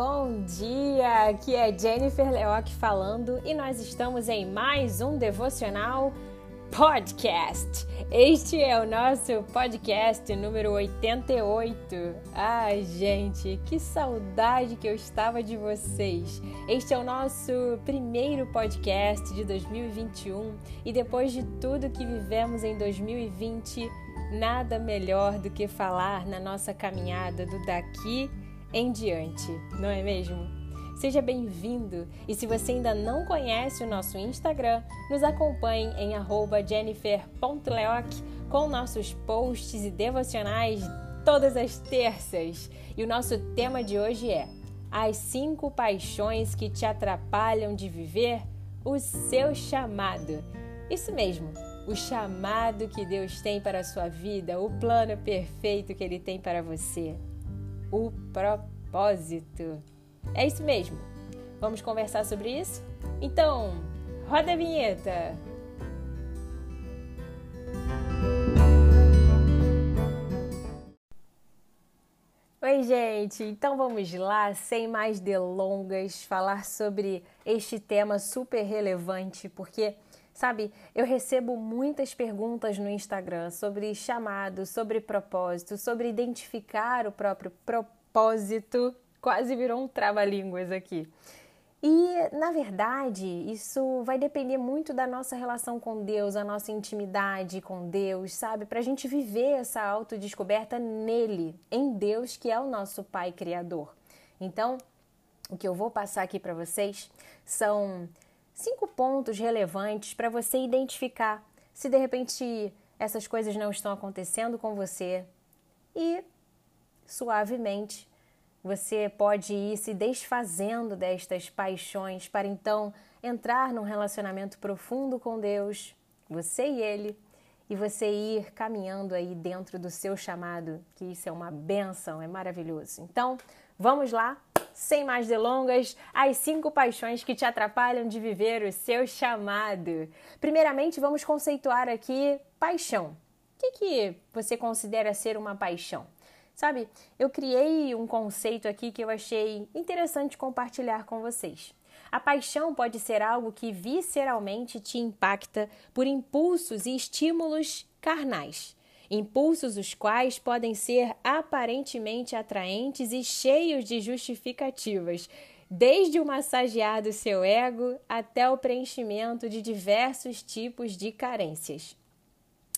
bom dia! Aqui é Jennifer Leoc falando e nós estamos em mais um devocional podcast. Este é o nosso podcast número 88. Ai, gente, que saudade que eu estava de vocês. Este é o nosso primeiro podcast de 2021 e depois de tudo que vivemos em 2020, nada melhor do que falar na nossa caminhada do daqui em diante, não é mesmo? Seja bem-vindo e se você ainda não conhece o nosso Instagram, nos acompanhe em jennifer.leoc com nossos posts e devocionais todas as terças. E o nosso tema de hoje é As cinco paixões que te atrapalham de viver o seu chamado. Isso mesmo, o chamado que Deus tem para a sua vida, o plano perfeito que Ele tem para você o propósito. É isso mesmo. Vamos conversar sobre isso? Então, roda a vinheta! Oi, gente! Então vamos lá, sem mais delongas, falar sobre este tema super relevante, porque Sabe, eu recebo muitas perguntas no Instagram sobre chamado, sobre propósito, sobre identificar o próprio propósito. Quase virou um trava-línguas aqui. E, na verdade, isso vai depender muito da nossa relação com Deus, a nossa intimidade com Deus, sabe? Para a gente viver essa autodescoberta nele, em Deus, que é o nosso Pai Criador. Então, o que eu vou passar aqui para vocês são cinco pontos relevantes para você identificar se de repente essas coisas não estão acontecendo com você e suavemente você pode ir se desfazendo destas paixões para então entrar num relacionamento profundo com Deus, você e Ele, e você ir caminhando aí dentro do seu chamado, que isso é uma benção, é maravilhoso. Então, vamos lá? Sem mais delongas, as cinco paixões que te atrapalham de viver o seu chamado. Primeiramente, vamos conceituar aqui paixão. O que, que você considera ser uma paixão? Sabe, eu criei um conceito aqui que eu achei interessante compartilhar com vocês. A paixão pode ser algo que visceralmente te impacta por impulsos e estímulos carnais impulsos os quais podem ser aparentemente atraentes e cheios de justificativas, desde o massagear do seu ego até o preenchimento de diversos tipos de carências.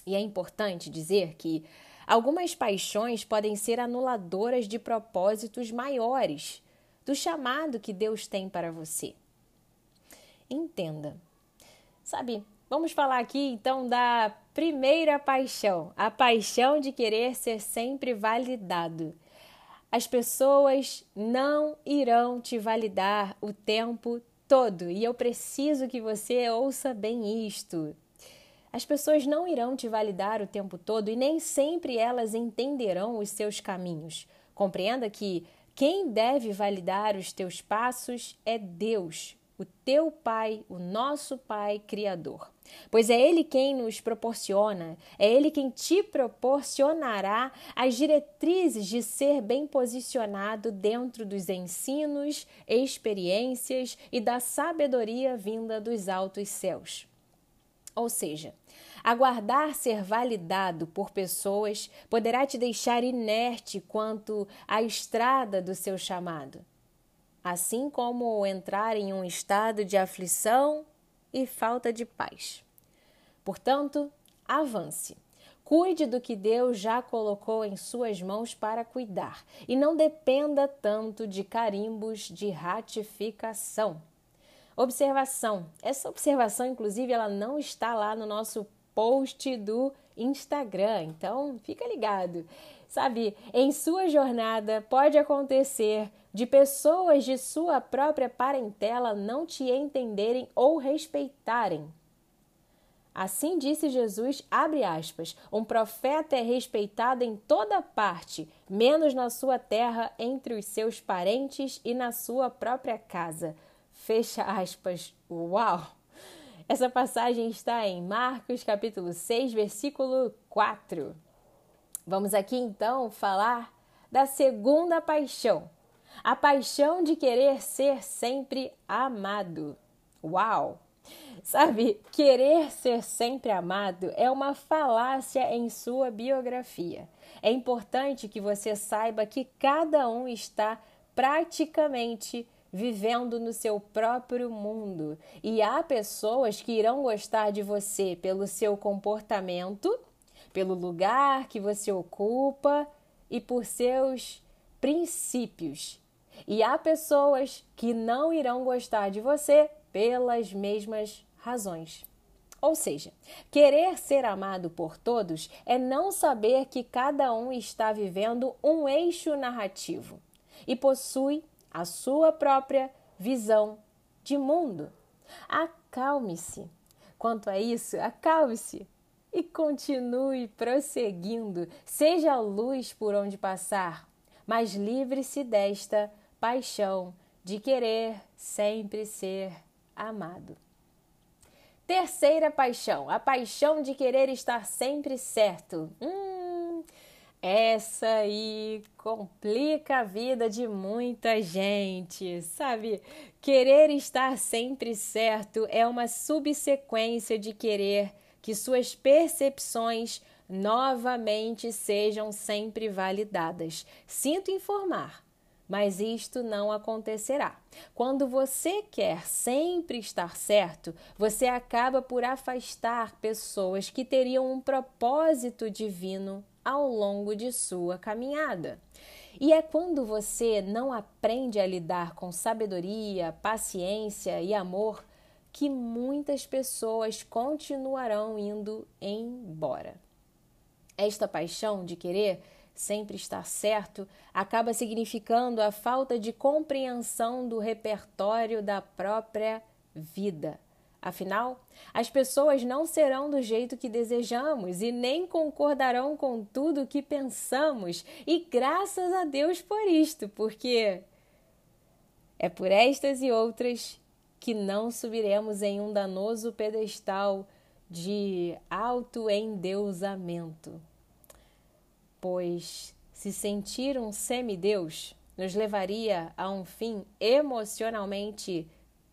E é importante dizer que algumas paixões podem ser anuladoras de propósitos maiores, do chamado que Deus tem para você. Entenda. Sabe, vamos falar aqui então da Primeira paixão, a paixão de querer ser sempre validado. As pessoas não irão te validar o tempo todo e eu preciso que você ouça bem isto. As pessoas não irão te validar o tempo todo e nem sempre elas entenderão os seus caminhos. Compreenda que quem deve validar os teus passos é Deus, o teu Pai, o nosso Pai Criador. Pois é Ele quem nos proporciona, é Ele quem te proporcionará as diretrizes de ser bem posicionado dentro dos ensinos, experiências e da sabedoria vinda dos altos céus. Ou seja, aguardar ser validado por pessoas poderá te deixar inerte quanto à estrada do seu chamado assim como entrar em um estado de aflição e falta de paz. Portanto, avance. Cuide do que Deus já colocou em suas mãos para cuidar e não dependa tanto de carimbos de ratificação. Observação. Essa observação, inclusive, ela não está lá no nosso post do Instagram, então fica ligado. Sabe, em sua jornada pode acontecer de pessoas de sua própria parentela não te entenderem ou respeitarem. Assim disse Jesus, abre aspas, um profeta é respeitado em toda parte, menos na sua terra, entre os seus parentes e na sua própria casa. Fecha aspas. Uau! Essa passagem está em Marcos capítulo 6, versículo 4. Vamos aqui então falar da segunda paixão, A paixão de querer ser sempre amado. Uau! Sabe, querer ser sempre amado é uma falácia em sua biografia. É importante que você saiba que cada um está praticamente vivendo no seu próprio mundo e há pessoas que irão gostar de você pelo seu comportamento, pelo lugar que você ocupa e por seus princípios. E há pessoas que não irão gostar de você pelas mesmas razões. Ou seja, querer ser amado por todos é não saber que cada um está vivendo um eixo narrativo e possui a sua própria visão de mundo. Acalme-se. Quanto a isso, acalme-se e continue prosseguindo. Seja luz por onde passar, mas livre-se desta paixão de querer sempre ser amado. Terceira paixão, a paixão de querer estar sempre certo. Hum, essa aí complica a vida de muita gente, sabe? Querer estar sempre certo é uma subsequência de querer que suas percepções novamente sejam sempre validadas. Sinto informar mas isto não acontecerá. Quando você quer sempre estar certo, você acaba por afastar pessoas que teriam um propósito divino ao longo de sua caminhada. E é quando você não aprende a lidar com sabedoria, paciência e amor que muitas pessoas continuarão indo embora. Esta paixão de querer sempre estar certo acaba significando a falta de compreensão do repertório da própria vida. Afinal, as pessoas não serão do jeito que desejamos e nem concordarão com tudo o que pensamos, e graças a Deus por isto, porque é por estas e outras que não subiremos em um danoso pedestal de autoendeusamento pois se sentir um semideus nos levaria a um fim emocionalmente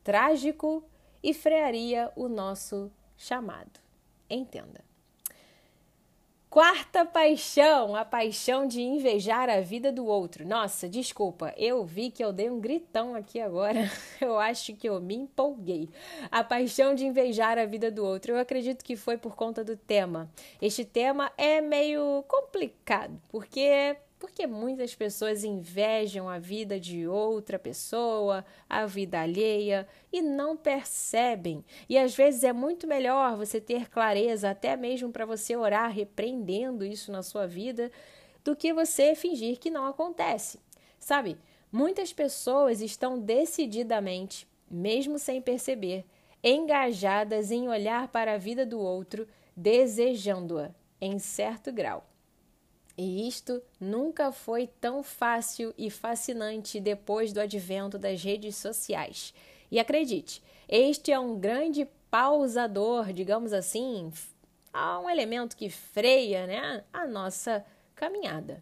trágico e frearia o nosso chamado. Entenda. Quarta paixão, a paixão de invejar a vida do outro. Nossa, desculpa, eu vi que eu dei um gritão aqui agora. Eu acho que eu me empolguei. A paixão de invejar a vida do outro. Eu acredito que foi por conta do tema. Este tema é meio complicado, porque porque muitas pessoas invejam a vida de outra pessoa, a vida alheia e não percebem. E às vezes é muito melhor você ter clareza, até mesmo para você orar repreendendo isso na sua vida, do que você fingir que não acontece. Sabe? Muitas pessoas estão decididamente, mesmo sem perceber, engajadas em olhar para a vida do outro, desejando-a em certo grau. E isto nunca foi tão fácil e fascinante depois do advento das redes sociais. E acredite, este é um grande pausador, digamos assim, um elemento que freia né, a nossa caminhada.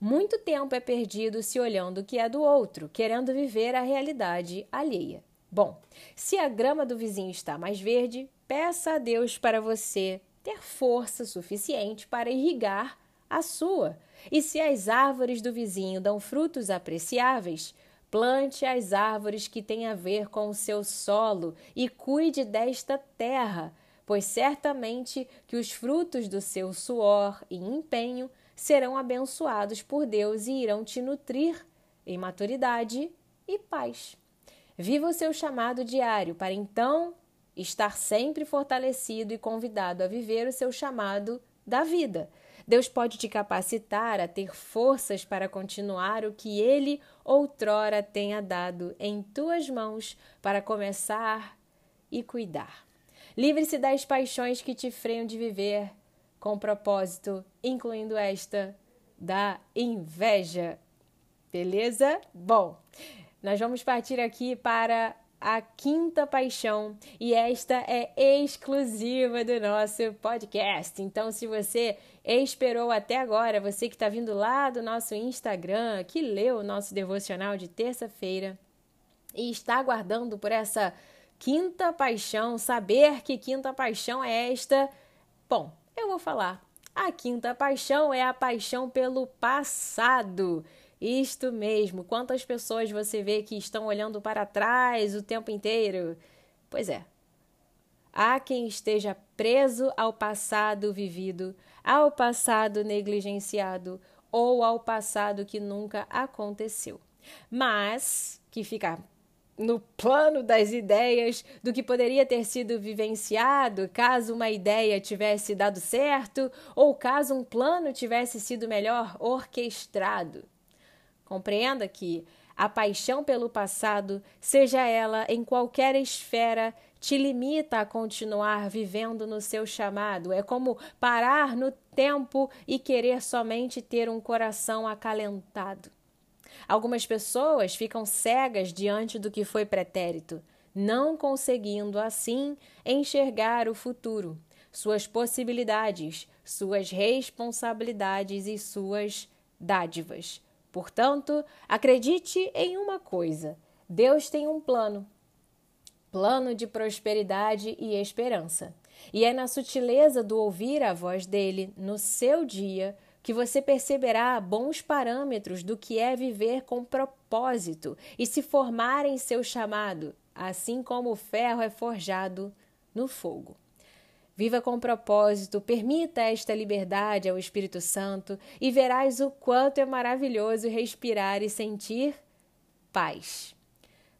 Muito tempo é perdido se olhando o que é do outro, querendo viver a realidade alheia. Bom, se a grama do vizinho está mais verde, peça a Deus para você ter força suficiente para irrigar a sua. E se as árvores do vizinho dão frutos apreciáveis, plante as árvores que têm a ver com o seu solo e cuide desta terra, pois certamente que os frutos do seu suor e empenho serão abençoados por Deus e irão te nutrir em maturidade e paz. Viva o seu chamado diário para então estar sempre fortalecido e convidado a viver o seu chamado da vida Deus pode te capacitar a ter forças para continuar o que Ele outrora tenha dado em tuas mãos para começar e cuidar. Livre-se das paixões que te freiam de viver com propósito, incluindo esta da inveja. Beleza? Bom, nós vamos partir aqui para a quinta paixão e esta é exclusiva do nosso podcast. Então, se você esperou até agora, você que está vindo lá do nosso Instagram, que leu o nosso devocional de terça-feira e está aguardando por essa quinta paixão, saber que quinta paixão é esta, bom, eu vou falar. A quinta paixão é a paixão pelo passado. Isto mesmo. Quantas pessoas você vê que estão olhando para trás o tempo inteiro? Pois é. Há quem esteja preso ao passado vivido, ao passado negligenciado ou ao passado que nunca aconteceu, mas que fica no plano das ideias do que poderia ter sido vivenciado caso uma ideia tivesse dado certo ou caso um plano tivesse sido melhor orquestrado. Compreenda que a paixão pelo passado, seja ela em qualquer esfera, te limita a continuar vivendo no seu chamado. É como parar no tempo e querer somente ter um coração acalentado. Algumas pessoas ficam cegas diante do que foi pretérito, não conseguindo assim enxergar o futuro, suas possibilidades, suas responsabilidades e suas dádivas. Portanto, acredite em uma coisa: Deus tem um plano plano de prosperidade e esperança. E é na sutileza do ouvir a voz dele no seu dia que você perceberá bons parâmetros do que é viver com propósito e se formar em seu chamado, assim como o ferro é forjado no fogo. Viva com propósito, permita esta liberdade ao Espírito Santo e verás o quanto é maravilhoso respirar e sentir paz.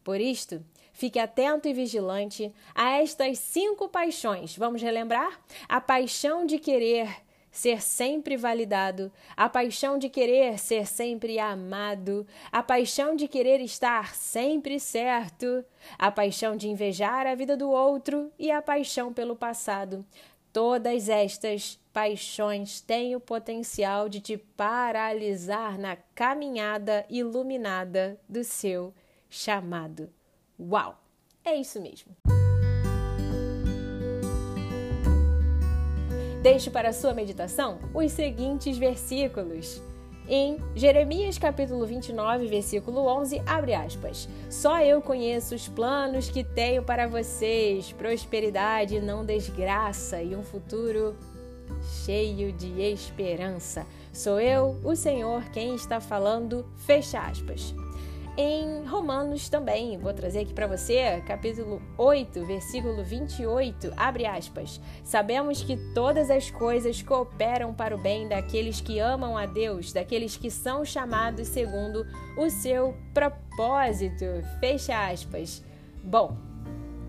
Por isto, fique atento e vigilante a estas cinco paixões. Vamos relembrar? A paixão de querer ser sempre validado, a paixão de querer ser sempre amado, a paixão de querer estar sempre certo, a paixão de invejar a vida do outro e a paixão pelo passado. Todas estas paixões têm o potencial de te paralisar na caminhada iluminada do seu chamado. Uau! É isso mesmo. Deixo para sua meditação os seguintes versículos. Em Jeremias capítulo 29, versículo 11, abre aspas: Só eu conheço os planos que tenho para vocês, prosperidade, não desgraça e um futuro cheio de esperança. Sou eu, o Senhor, quem está falando, fecha aspas em Romanos também. Vou trazer aqui para você, capítulo 8, versículo 28, abre aspas. Sabemos que todas as coisas cooperam para o bem daqueles que amam a Deus, daqueles que são chamados segundo o seu propósito. Fecha aspas. Bom,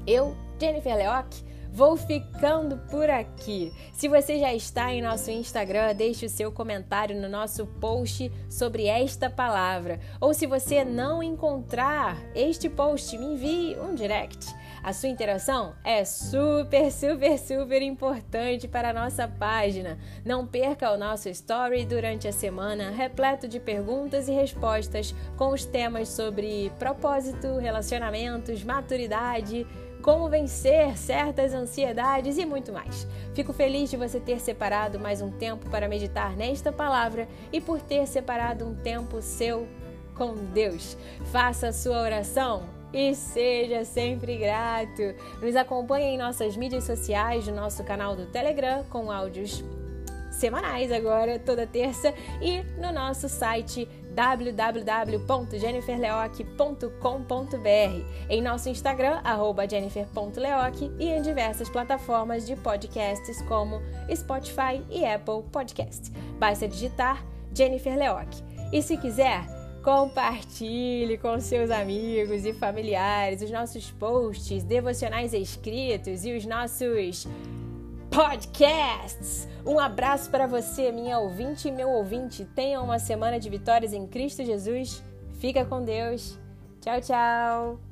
eu, Jennifer Leoc, Vou ficando por aqui. Se você já está em nosso Instagram, deixe o seu comentário no nosso post sobre esta palavra. Ou se você não encontrar este post, me envie um direct. A sua interação é super, super, super importante para a nossa página. Não perca o nosso story durante a semana, repleto de perguntas e respostas com os temas sobre propósito, relacionamentos, maturidade como vencer certas ansiedades e muito mais. Fico feliz de você ter separado mais um tempo para meditar nesta palavra e por ter separado um tempo seu com Deus. Faça a sua oração e seja sempre grato. Nos acompanhe em nossas mídias sociais, no nosso canal do Telegram com áudios semanais agora, toda terça, e no nosso site www.jenniferleoc.com.br, em nosso Instagram, jennifer.leoc e em diversas plataformas de podcasts como Spotify e Apple Podcast. Basta digitar Jennifer Leoc. E se quiser, compartilhe com seus amigos e familiares os nossos posts, devocionais escritos e os nossos podcasts. Um abraço para você, minha ouvinte e meu ouvinte. Tenha uma semana de vitórias em Cristo Jesus. Fica com Deus. Tchau, tchau.